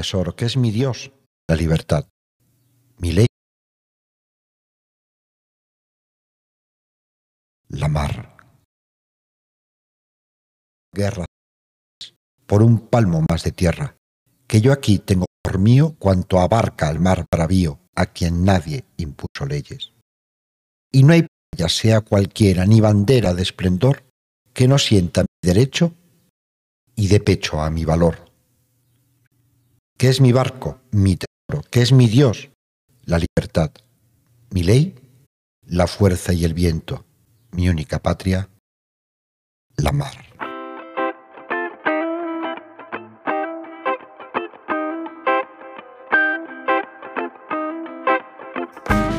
tesoro, que es mi Dios, la libertad. Mi ley, la mar. Guerra por un palmo más de tierra, que yo aquí tengo por mío cuanto abarca el mar bravío, a quien nadie impuso leyes. Y no hay ya sea cualquiera ni bandera de esplendor que no sienta mi derecho y dé pecho a mi valor. ¿Qué es mi barco? Mi tesoro. ¿Qué es mi Dios? La libertad. Mi ley, la fuerza y el viento. Mi única patria, la mar.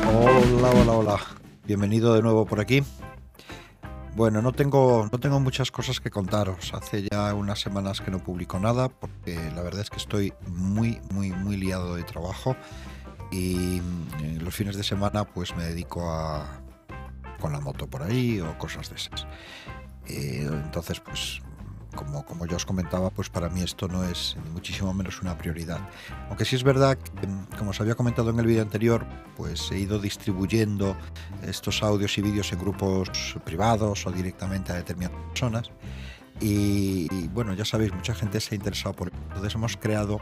Hola, hola, hola. Bienvenido de nuevo por aquí. Bueno, no tengo, no tengo muchas cosas que contaros. Hace ya unas semanas que no publico nada porque la verdad es que estoy muy, muy, muy liado de trabajo y eh, los fines de semana pues me dedico a con la moto por ahí o cosas de esas. Eh, entonces pues como, como yo os comentaba, pues para mí esto no es ni muchísimo menos una prioridad. Aunque sí es verdad que, como os había comentado en el vídeo anterior, pues he ido distribuyendo estos audios y vídeos en grupos privados o directamente a determinadas personas. Y, bueno, ya sabéis, mucha gente se ha interesado por. Entonces hemos creado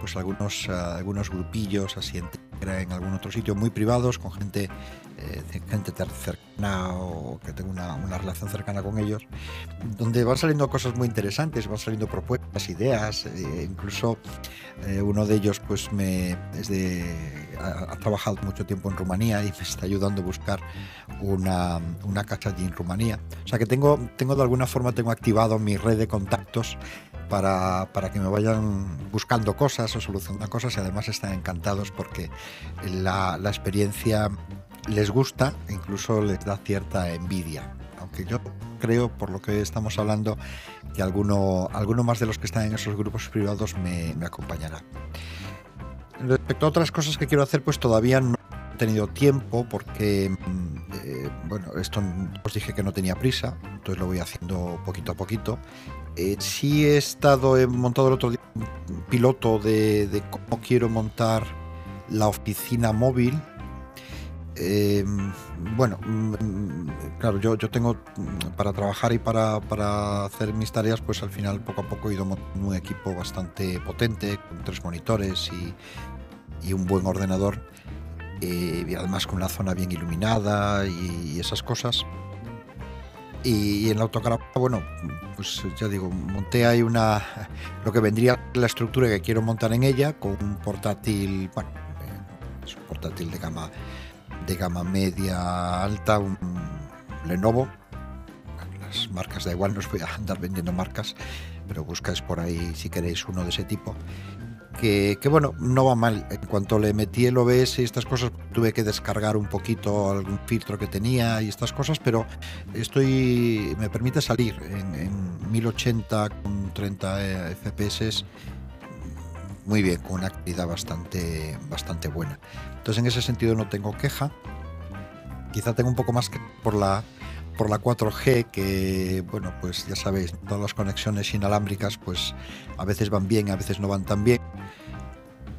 pues algunos, uh, algunos grupillos así en, en algún otro sitio muy privados con gente eh, gente cercana o que tengo una, relación cercana con ellos, donde van saliendo cosas muy interesantes, van saliendo propuestas, ideas, eh, incluso eh, uno de ellos pues me es ha, trabajado mucho tiempo en Rumanía y me está ayudando a buscar una, una casa allí en Rumanía. O sea que tengo, tengo de alguna forma tengo activado mi red de contactos para, para, que me vayan buscando cosas o solucionando cosas y además están encantados porque la, la experiencia les gusta e incluso les da cierta envidia. Aunque yo creo, por lo que estamos hablando, que alguno, alguno más de los que están en esos grupos privados me, me acompañará. Respecto a otras cosas que quiero hacer, pues todavía no tenido tiempo porque, eh, bueno, esto os dije que no tenía prisa, entonces lo voy haciendo poquito a poquito. Eh, sí he estado, he montado el otro día un piloto de, cómo quiero montar la oficina móvil eh, bueno, mm, claro, yo, yo tengo mm, para trabajar y para, para, hacer mis tareas, pues al final poco a poco he ido montando un equipo bastante potente, con tres monitores y, y un buen ordenador, eh, además con una zona bien iluminada y, esas cosas. Y, y en la autocaravana, bueno, pues ya digo, monté ahí una, lo que vendría la estructura que quiero montar en ella, con un portátil, bueno, eh, es un portátil de gama de gama media alta, un Lenovo. Las marcas da igual, no os voy a andar vendiendo marcas, pero buscáis por ahí si queréis uno de ese tipo. Que, bueno, no va mal. En cuanto le metí el OBS y estas cosas, tuve que descargar un poquito algún filtro que tenía y estas cosas, pero estoy me permite salir en, en 1080 con 30 FPS muy bien, con una calidad bastante, bastante buena. Entonces en ese sentido no tengo queja. Quizá tengo un poco más que por la, por la 4G, que bueno, pues ya sabéis, todas las conexiones inalámbricas pues a veces van bien, a veces no van tan bien.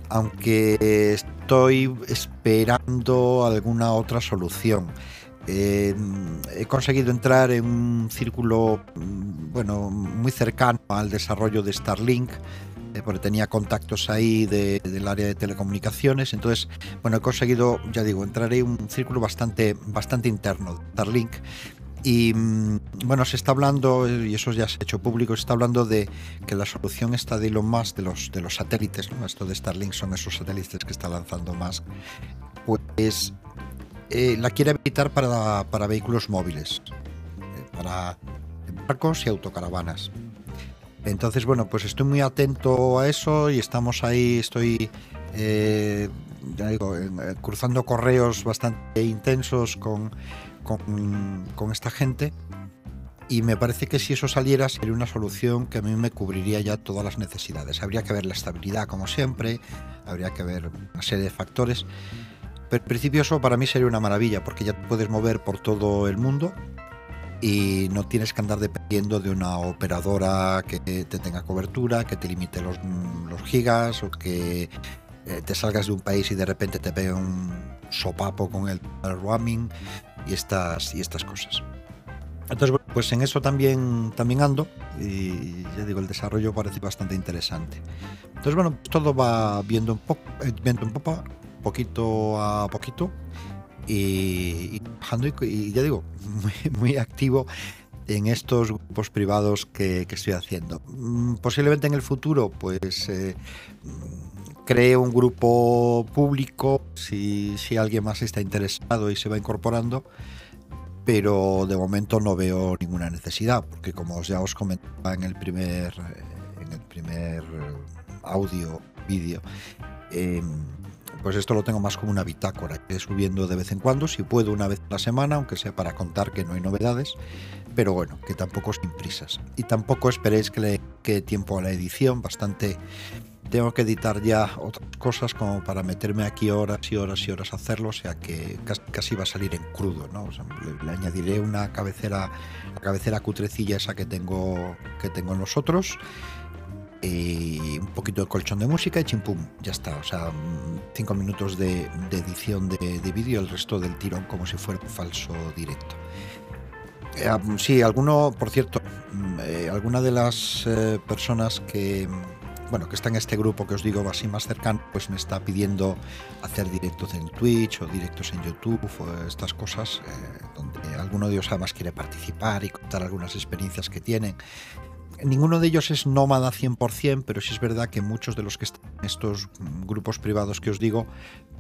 Aunque estoy esperando alguna otra solución. Eh, he conseguido entrar en un círculo bueno, muy cercano al desarrollo de Starlink eh, porque tenía contactos ahí de, del área de telecomunicaciones. Entonces, bueno, he conseguido, ya digo, entrar en un círculo bastante, bastante interno Starlink. Y mm, bueno, se está hablando, y eso ya se ha hecho público, se está hablando de que la solución está de Elon Musk, de los, satélites, ¿no? Esto de Starlink son esos satélites que está lanzando Musk, pues eh, la quiere habilitar para, para vehículos móviles, eh, para barcos y autocaravanas. Entonces, bueno, pues estoy muy atento a eso y estamos ahí, estoy, eh, cruzando correos bastante intensos con, con, con, esta gente y me parece que si eso saliera sería una solución que a mí me cubriría ya todas las necesidades. Habría que ver la estabilidad como siempre, habría que ver una serie de factores, pero en principio eso para mí sería una maravilla porque ya puedes mover por todo el mundo y no tienes que andar dependiendo de una operadora que te tenga cobertura, que te limite los, los gigas o que eh, te salgas de un país y de repente te pegue un sopapo con el roaming y estas, y estas cosas. Entonces, pues en eso también, también ando y ya digo, el desarrollo parece bastante interesante. Entonces, bueno, todo va viendo un poco, eh, viendo un poco, poquito a poquito y, y, ya digo, muy, activo en estos grupos privados que, estoy haciendo. Mm, posiblemente en el futuro, pues eh, cree un grupo público si, si, alguien más está interesado y se va incorporando, pero de momento no veo ninguna necesidad, porque como ya os comentaba en el primer, en el primer audio, vídeo, eh, pues esto lo tengo más como una bitácora, que subiendo de vez en cuando, si puedo una vez a la semana, aunque sea para contar que no hay novedades, pero bueno, que tampoco sin prisas. Y tampoco esperéis que le quede tiempo a la edición, bastante tengo que editar ya otras cosas como para meterme aquí horas y horas y horas a hacerlo, o sea que casi, va a salir en crudo, ¿no? le, añadiré una cabecera, la cabecera cutrecilla esa que tengo que tengo en un poquito de colchón de música y chimpum, ya está. O sea, cinco minutos de, edición de, vídeo, el resto del tirón como si fuera un falso directo. Eh, sí, alguno, por cierto, mm, eh, alguna de las eh, personas que, bueno, que está en este grupo que os digo así más cercano, pues me está pidiendo hacer directos en Twitch o directos en YouTube o estas cosas, donde alguno de ellos además quiere participar y contar algunas experiencias que tienen ninguno de ellos es nómada 100%, pero sí es verdad que muchos de los que están en estos grupos privados que os digo,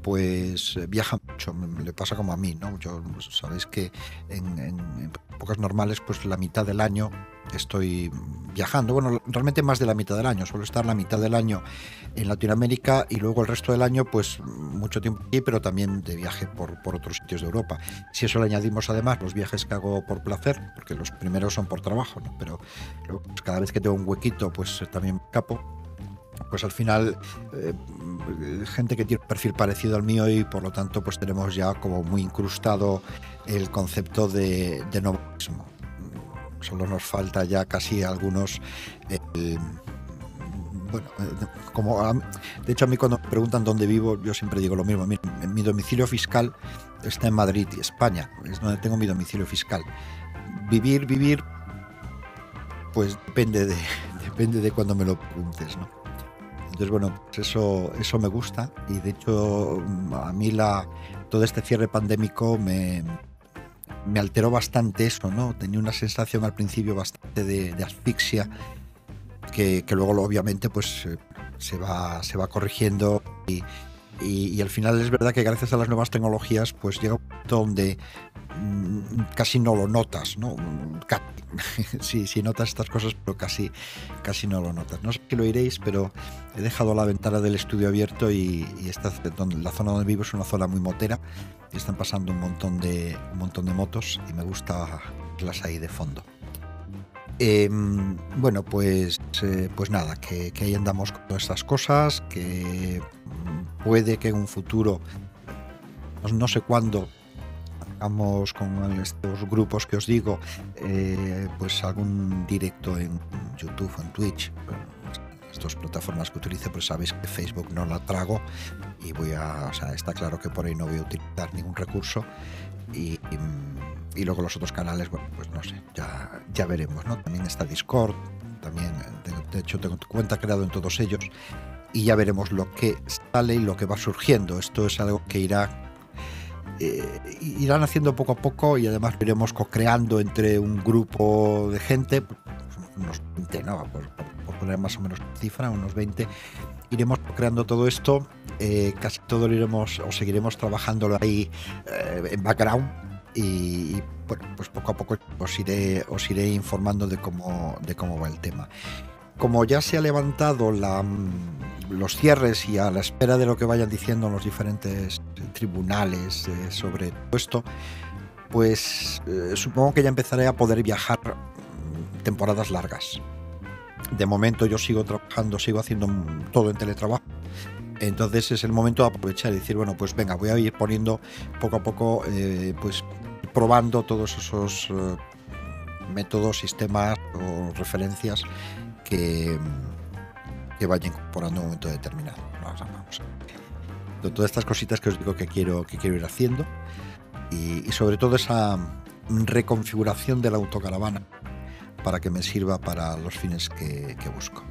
pues eh, viajan mucho, le pasa como a mí, ¿no? Yo, sabéis que en, en épocas normales, pues la mitad del año estoy viajando, bueno, realmente más de la mitad del año, suelo estar la mitad del año en Latinoamérica y luego el resto del año, pues mucho tiempo aquí, pero también de viaje por, por otros sitios de Europa. Si eso le añadimos además los viajes que hago por placer, porque los primeros son por trabajo, pero pues, cada vez que tengo un huequito, pues también me capo pues al final eh, gente que tiene un perfil parecido al mío y por lo tanto pues tenemos ya como muy incrustado el concepto de, de nomadismo. Solo nos falta ya casi algunos... bueno, eh, como de hecho a mí cuando me preguntan dónde vivo, yo siempre digo lo mismo. Mi, mi domicilio fiscal está en Madrid España, es donde tengo mi domicilio fiscal. Vivir, vivir, pues depende de, depende de cuando me lo preguntes, ¿no? Entonces, bueno, pues eso, eso me gusta y de hecho a mí la, todo este cierre pandémico me, me alteró bastante eso, ¿no? Tenía una sensación al principio bastante de, asfixia que, luego obviamente pues eh, se va, se va corrigiendo y, y, al final es verdad que gracias a las nuevas tecnologías pues llega un punto donde casi no lo notas, ¿no? Sí, sí notas estas cosas, pero casi, casi no lo notas. No sé si lo iréis, pero he dejado la ventana del estudio abierto y, esta, la zona donde vivo es una zona muy motera y están pasando un montón de, un montón de motos y me gusta verlas ahí de fondo. Em, bueno, pues, eh, pues nada, que, que, ahí andamos con estas cosas, que puede que en un futuro, no sé cuándo, con estos grupos que os digo, eh, pues algún directo en YouTube o en Twitch. estas plataformas que utilizo, pues sabéis que Facebook no la trago y voy a, o sea, está claro que por ahí no voy a utilizar ningún recurso y, y, luego los otros canales, bueno, pues no sé, ya, ya veremos, ¿no? También está Discord, también, de hecho tengo cuenta creado en todos ellos y ya veremos lo que sale y lo que va surgiendo. Esto es algo que irá eh, irán haciendo poco a poco y además iremos co-creando entre un grupo de gente, unos 20, ¿no? Por, poner más o menos cifra, unos 20, iremos creando todo esto. Eh, casi todo lo iremos o seguiremos trabajándolo ahí eh, en background y, bueno, pues poco a poco os iré, os iré informando de cómo, de cómo va el tema. Como ya se ha levantado la, los cierres y a la espera de lo que vayan diciendo los diferentes tribunales eh, sobre esto, pues eh, supongo que ya empezaré a poder viajar mm, temporadas largas. De momento yo sigo trabajando, sigo haciendo todo en teletrabajo. Entonces es el momento de aprovechar y decir, bueno, pues venga, voy a ir poniendo poco a poco, eh, pues probando todos esos métodos, sistemas o referencias que, que vaya incorporando en un momento determinado. Vamos, Todas estas cositas que os digo que quiero, que quiero ir haciendo y, sobre todo esa reconfiguración de la autocaravana para que me sirva para los fines que, busco.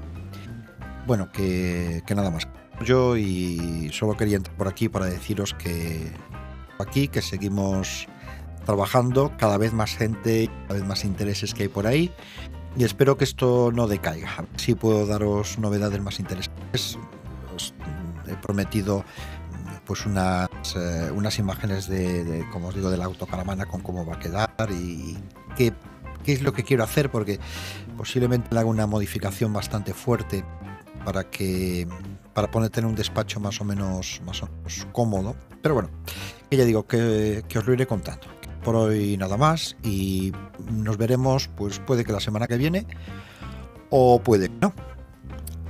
Bueno, que, que nada más. Yo y solo quería entrar por aquí para deciros que aquí, que seguimos trabajando, cada vez más gente, cada vez más intereses que hay por ahí. Y espero que esto no decaiga. Si puedo daros novedades más interesantes. Os he prometido pues unas, eh, unas imágenes de, como os digo, de la autocaravana con cómo va a quedar y qué, qué es lo que quiero hacer, porque posiblemente le haga una modificación bastante fuerte para que para ponerte en un despacho más o menos más o menos cómodo. Pero bueno, que ya digo que, que os lo iré contando por hoy nada más y nos veremos pues puede que la semana que viene o puede que no.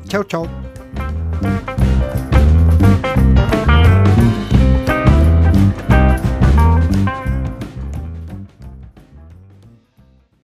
Chao, chao.